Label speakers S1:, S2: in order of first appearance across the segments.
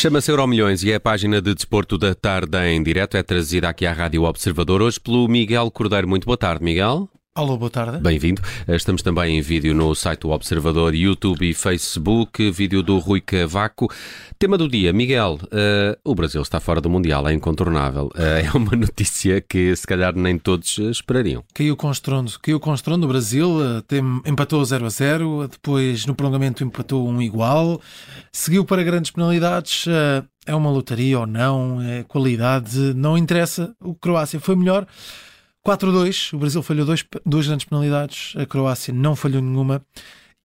S1: Chama-se Euromilhões e é a página de desporto da tarde em direto. É trazida aqui à Rádio Observador hoje pelo Miguel Cordeiro. Muito boa tarde, Miguel.
S2: Alô, boa tarde.
S1: Bem-vindo. Estamos também em vídeo no site do Observador, YouTube e Facebook. Vídeo do Rui Cavaco. Tema do dia, Miguel. Uh, o Brasil está fora do Mundial, é incontornável. Uh, é uma notícia que se calhar nem todos esperariam.
S2: Caiu com estrondo. Caiu com estrondo. O Brasil uh, tem, empatou 0 a 0, depois no prolongamento empatou um igual, seguiu para grandes penalidades. é uma lotaria ou não, é qualidade, não interessa. O Croácia foi melhor. 4-2, o Brasil falhou dois, duas grandes penalidades, a Croácia não falhou nenhuma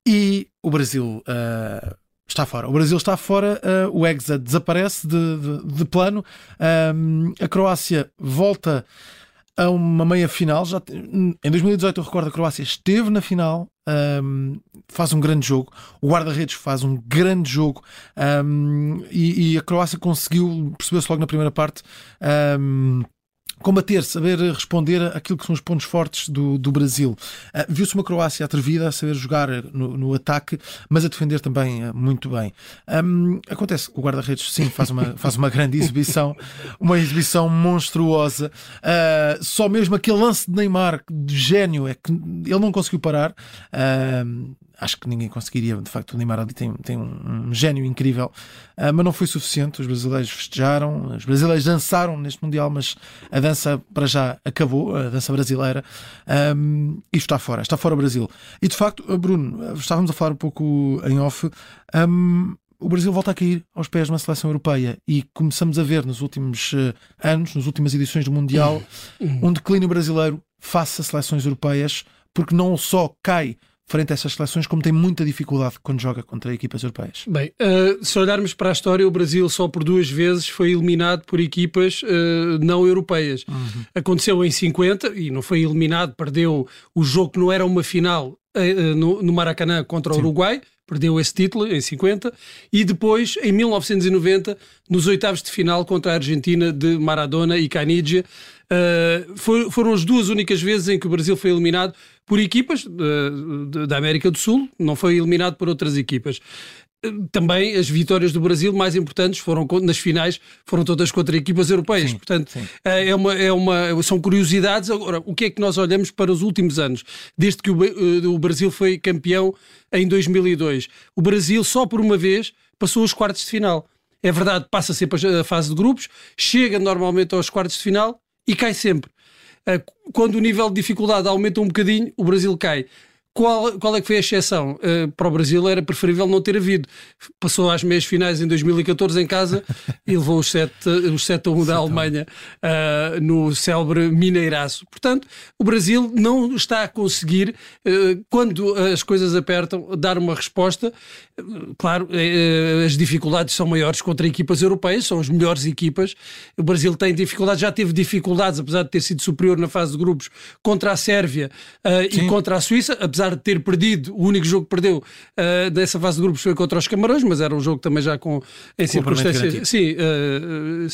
S2: e o Brasil uh, está fora. O Brasil está fora, uh, o Hexa desaparece de, de, de plano, um, a Croácia volta a uma meia final. Já, em 2018, eu recordo, a Croácia esteve na final, faz um grande jogo. O guarda-redes faz um grande jogo e, e, a Croácia conseguiu, percebeu-se logo na primeira parte. Combater, saber responder aquilo que são os pontos fortes do, do Brasil. Uh, Viu-se uma Croácia atrevida a saber jogar no, no, ataque, mas a defender também uh, muito bem. Um, acontece que o guarda-redes, sim, faz uma, faz uma grande exibição, uma exibição monstruosa. Uh, só mesmo aquele lance de Neymar, de gênio, é que ele não conseguiu parar acho que ninguém conseguiria. De facto, o Neymar ali tem, tem um, um gênio incrível, uh, mas não foi suficiente. Os brasileiros festejaram, os brasileiros dançaram neste Mundial, mas a dança para já acabou, a dança brasileira, um, e está fora, está fora o Brasil. E de facto, Bruno, estávamos a falar um pouco em off. Um, o Brasil volta a cair aos pés de uma seleção europeia e começamos a ver nos últimos uh, anos, nas últimas edições do Mundial, um declínio brasileiro face a seleções europeias, porque não só cai frente a essas seleções, como tem muita dificuldade quando joga contra equipas europeias.
S3: Bem, uh, se olharmos para a história, o Brasil só por duas vezes foi eliminado por equipas uh, não europeias. Uhum. Aconteceu em 50 e não foi eliminado, perdeu o jogo que não era uma final uh, no, no, Maracanã contra o Sim. Uruguai. Perdeu esse título em 50 e depois, em 1990, nos oitavos de final contra a Argentina de Maradona e Canidia, Uh, foram as duas únicas vezes em que o Brasil foi eliminado por equipas uh, da América do Sul, não foi eliminado por outras equipas. Também as vitórias do Brasil mais importantes foram nas finais, foram todas contra equipas europeias. Sim, Portanto, sim. É uma, é uma, são curiosidades. Agora, o que é que nós olhamos para os últimos anos, desde que o, o Brasil foi campeão em 2002? O Brasil, só por uma vez, passou os quartos de final. É verdade, passa sempre a fase de grupos, chega normalmente aos quartos de final e cai sempre. Ah, quando o nível de dificuldade aumenta um bocadinho, o Brasil cai. Qual, qual é que foi a exceção? Uh, para o Brasil era preferível não ter havido. Passou às meias finais em 2014 em casa e levou os 7, os 7 a 1 da Alemanha uh, no célebre Mineiraço. Portanto, o Brasil não está a conseguir, uh, quando as coisas apertam, dar uma resposta. Claro, as dificuldades são maiores contra equipas europeias, são as melhores equipas. O Brasil tem dificuldades, já teve dificuldades, apesar de ter sido superior na fase de grupos, contra a Sérvia e contra a Suíça, apesar apesar de ter perdido, o único jogo que perdeu uh, dessa fase de grupos foi contra os Camarões, mas era um jogo também já com em circunstâncias, sim, uh,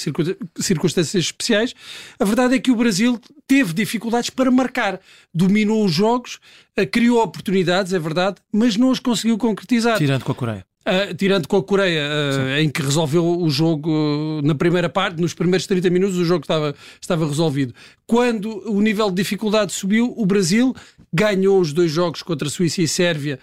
S3: circunstâncias especiais. A verdade é que o Brasil teve dificuldades para marcar, dominou os jogos, uh, criou oportunidades, é verdade, mas não os conseguiu concretizar.
S2: Tirando com a Coreia.
S3: Uh, tirando com a Coreia, uh, em que resolveu o jogo uh, na primeira parte, nos primeiros 30 minutos, o jogo estava, estava resolvido. Quando o nível de dificuldade subiu, o Brasil ganhou os dois jogos contra a Suíça e a Sérvia,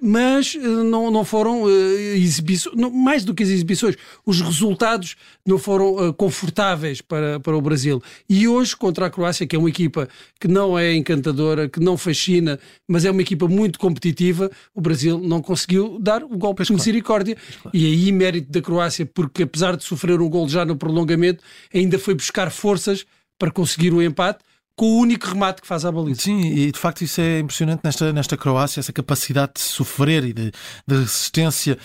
S3: mas não, não foram exibições, mais do que as exibições, os resultados não foram confortáveis para, para o Brasil. E hoje, contra a Croácia, que é uma equipa que não é encantadora, que não fascina, mas é uma equipa muito competitiva, o Brasil não conseguiu dar o golpe pois misericórdia. Claro. E aí, mérito da Croácia, porque apesar de sofrer um gol já no prolongamento, ainda foi buscar forças para conseguir o empate com o único remate que faz à baliza.
S2: Sim, e de facto isso é impressionante nesta, nesta Croácia, essa capacidade de sofrer e de, de resistência.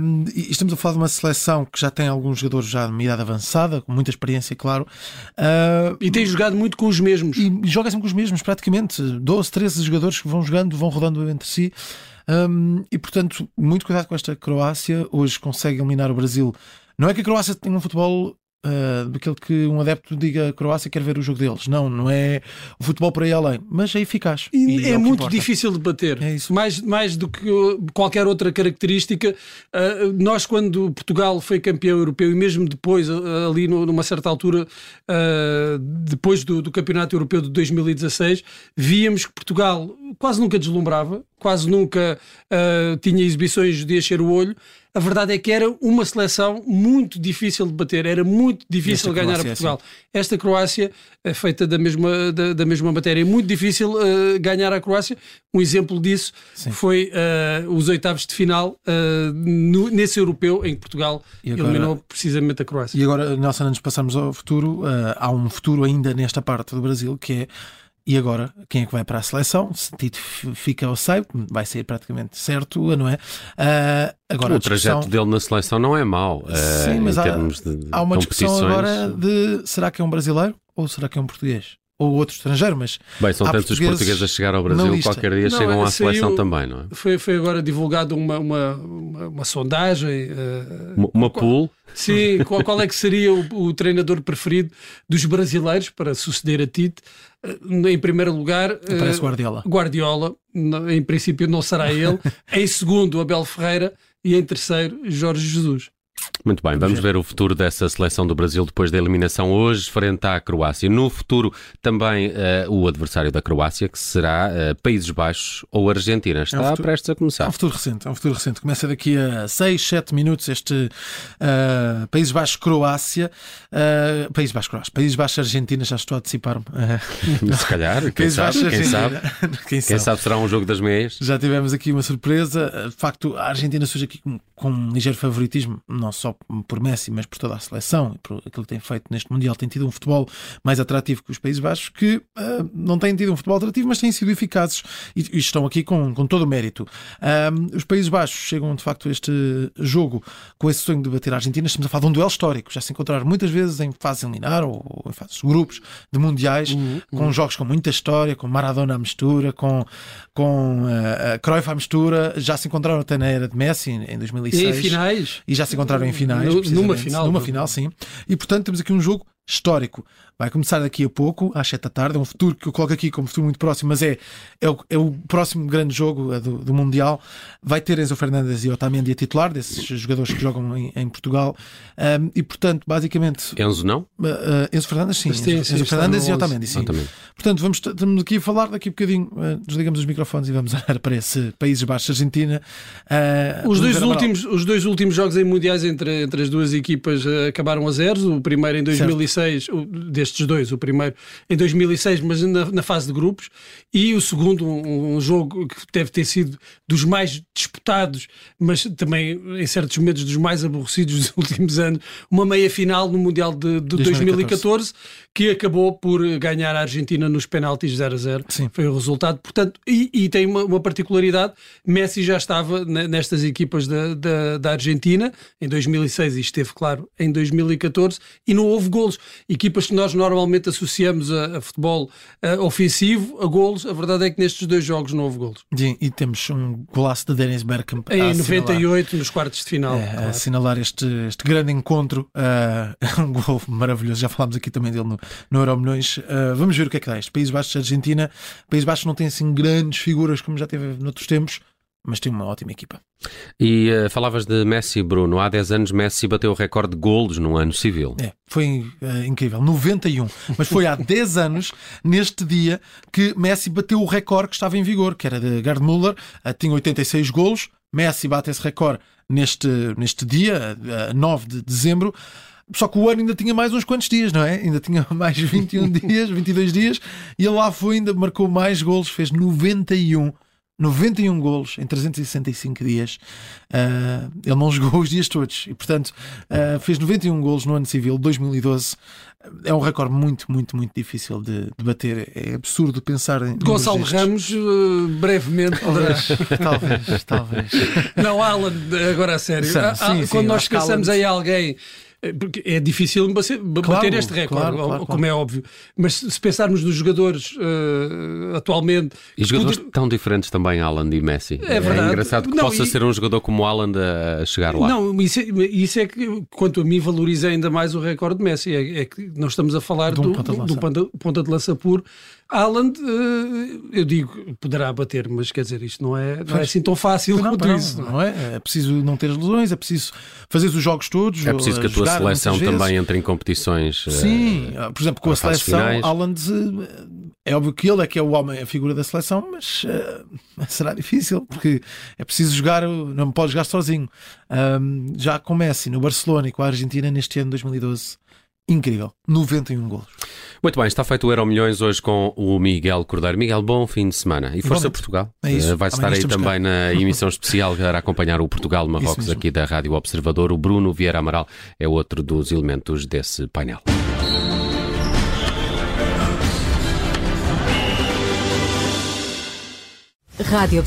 S2: Um, e estamos a falar de uma seleção que já tem alguns jogadores já de uma idade avançada, com muita experiência, claro.
S3: Uh, e tem jogado muito com os mesmos.
S2: E joga sempre com os mesmos, praticamente. 12, 13 jogadores que vão jogando, vão rodando entre si. Um, e portanto, muito cuidado com esta Croácia. Hoje consegue eliminar o Brasil. Não é que a Croácia tenha um futebol uh, daquilo que um adepto diga a Croácia quer ver o jogo deles. Não, não é o futebol por aí além, mas é eficaz.
S3: E, é, é muito importa. difícil de bater.
S2: É isso.
S3: Mais, mais do que qualquer outra característica. Uh, nós, quando Portugal foi campeão europeu, e mesmo depois, uh, ali numa certa altura, depois do, do Campeonato Europeu de 2016, víamos que Portugal quase nunca deslumbrava, quase nunca tinha exibições de encher o olho a verdade é que era uma seleção muito difícil de bater, era muito difícil Esta ganhar Croácia, a Portugal. Esta Croácia é feita da mesma, da, da mesma matéria, é muito difícil uh, ganhar a Croácia. Um exemplo disso sim. foi uh, os oitavos de final uh, no, nesse europeu em que Portugal agora, eliminou precisamente a Croácia.
S2: E agora, Nelson, antes de passarmos ao futuro, há um futuro ainda nesta parte do Brasil que é e agora, quem é que vai para a seleção? Se Tito fica ou sai, vai ser praticamente certo, não é? Uh,
S1: agora, o trajeto dele na seleção não é mau. Uh, Sim, mas há,
S2: há, uma discussão agora de será que é um brasileiro ou será que é um português? Ou outro estrangeiro, mas.
S1: Bem, são tantos os portugueses a chegar ao Brasil, qualquer dia não, chegam à seleção também, não é?
S3: Foi, foi agora divulgado uma, uma, uma, uma sondagem. Uh,
S1: uma, uma pool?
S3: Sim, qual, qual, é que seria o, o, treinador preferido dos brasileiros para suceder a Tite? Em primeiro lugar,
S2: parece eh, Guardiola.
S3: Guardiola, em princípio não será ele. em segundo, Abel Ferreira. E em terceiro, Jorge Jesus.
S1: Muito bem, vamos ver o futuro dessa seleção do Brasil depois da eliminação hoje frente à Croácia. No futuro, também uh, o adversário da Croácia, que será uh, Países Baixos ou Argentina. Está é um futuro, prestes a começar. É
S2: um futuro recente, é um futuro recente. Começa daqui a 6, 7 minutos este uh, Países Baixos-Croácia. Países Baixos-Croácia. Países Baixos-Argentina, já estou a antecipar-me.
S1: Se calhar, quem sabe, quem sabe, quem sabe. Quem sabe será um jogo das meias.
S2: Já tivemos aqui uma surpresa. De facto, a Argentina surge aqui com, com um ligeiro favoritismo, não só por Messi, mas por toda a seleção e por aquilo que tem feito neste Mundial, tem tido um futebol mais atrativo que os Países Baixos, que uh, não têm tido um futebol atrativo, mas têm sido eficazes e, e estão aqui com, com todo o mérito. Uh, os Países Baixos chegam de facto a este jogo com esse sonho de bater a Argentina. Estamos a falar de um duelo histórico, já se encontraram muitas vezes em fase eliminar ou em fases de grupos de mundiais, uhum, com uhum. jogos com muita história, com Maradona à mistura, com, com uh, Cruyff à mistura. Já se encontraram até na era de Messi em 2006. E
S3: em finais.
S2: E já se encontraram em finais
S3: numa final.
S2: Numa final, sim. E portanto temos aqui um jogo histórico. Vai começar daqui a pouco, às 7 da tarde. É um futuro que eu coloco aqui como futuro muito próximo, mas é, é, o, é o próximo grande jogo do, do, Mundial. Vai ter Enzo Fernandes e Otamendi a titular, desses jogadores que jogam em, em Portugal. Um, e portanto, basicamente.
S1: Enzo não?
S2: Uh, uh, Enzo Fernandes, sim. sim Enzo, Enzo Fernandes e Otamendi, sim. Otamendi. Portanto, vamos, estamos aqui a falar daqui a bocadinho. Uh, desligamos os microfones e vamos olhar para esse Países Baixos, Argentina.
S3: os, dois últimos, os dois últimos jogos em Mundiais entre, entre as duas equipas acabaram a zeros. O primeiro em 2006, o, destes dois. O primeiro em 2006, mas na, na fase de grupos, e o segundo, um, um, jogo que deve ter sido dos mais disputados, mas também, em certos momentos, dos mais aborrecidos dos últimos anos, uma meia-final no Mundial de, de 2014. 2014, que acabou por ganhar a Argentina nos penaltis 0 a 0. Sim. Foi o resultado. Portanto, e, e tem uma, uma, particularidade: Messi já estava nestas equipas da, da, da, Argentina em 2006 e esteve, claro, em 2014, e não houve golos. Equipas que nós normalmente associamos a, a futebol a, ofensivo, a golos, a verdade é que nestes dois jogos não houve golos.
S2: Sim, e temos um golaço de Dennis Bergkamp.
S3: Em 98, nos quartos de final.
S2: É, claro. A assinalar este, este grande encontro. Uh, um gol maravilhoso. Já falámos aqui também dele no, no Euro Milhões. Uh, vamos ver o que é que dá. Este País Baixos Argentina. País Baixos não tem assim grandes figuras como já teve noutros tempos mas tem uma ótima equipa.
S1: E uh, falavas de Messi, Bruno. Há 10 anos Messi bateu o recorde de golos num ano civil.
S2: É, foi uh, incrível. 91. Mas foi há 10 anos, neste dia, que Messi bateu o recorde que estava em vigor, que era de Gerd Müller. Uh, tinha 86 golos. Messi bate esse recorde neste, neste dia, uh, 9 de dezembro. Só que o ano ainda tinha mais uns quantos dias, não é? Ainda tinha mais 21 dias, 22 dias, e ele lá foi, ainda marcou mais golos, fez 91. 91 golos em 365 dias. Uh, ele não jogou os dias todos e, portanto, uh, fez 91 golos no ano civil 2012. É um recorde muito, muito, muito difícil de, de bater. É absurdo pensar em.
S3: Gonçalo Ramos, uh, brevemente poderá.
S2: talvez, talvez.
S3: Não, Alan, agora a sério. Sim, sim, quando sim, nós pensamos em alguém Eh, porque é difícil bater,
S2: Claro,
S3: este recorde,
S2: claro, claro,
S3: como é óbvio. Mas se pensarmos nos jogadores eh, atualmente.
S1: E jogadores
S3: poder-
S1: tão diferentes também, Haaland e Messi.
S3: É verdade.
S1: engraçado que
S3: Não,
S1: possa
S3: e-
S1: ser um jogador como o Haaland a chegar lá.
S3: Não, isso é, isso é que, quanto a mim, valoriza ainda mais o recorde de Messi. É, é que nós estamos a falar
S2: De um
S3: do,
S2: ponta de
S3: do
S2: lança.
S3: ponta, ponta de lança puro. Haaland, eh, eu digo, poderá bater, mas quer dizer, isto não é, não é assim tão fácil
S2: Não,
S3: quanto
S2: não,
S3: isso. não é?
S2: não é? É preciso não ter lesões, é preciso fazer os jogos todos.
S1: É preciso que a tua
S2: jogar
S1: seleção também entre em competições. eh,
S2: Sim, ah, por exemplo, com a seleção,
S1: finais.
S2: Haaland eh, é óbvio que ele é que é o homem, a figura da seleção, mas eh, será difícil porque é preciso jogar, não pode jogar sozinho. Ahm, já com Messi no Barcelona e com a Argentina neste ano 2012, incrível, 91 golos.
S1: Muito bem, está feito o Euro Milhões hoje com o Miguel Cordeiro. Miguel, bom fim de semana. E força
S2: Igualmente.
S1: Portugal.
S2: É isso.
S1: Eh, Vai estar aí
S2: estamos cá.
S1: também na emissão especial para acompanhar o Portugal-Marrocos aqui da Rádio Observador. O Bruno Vieira Amaral é outro dos elementos desse painel.
S4: Rádio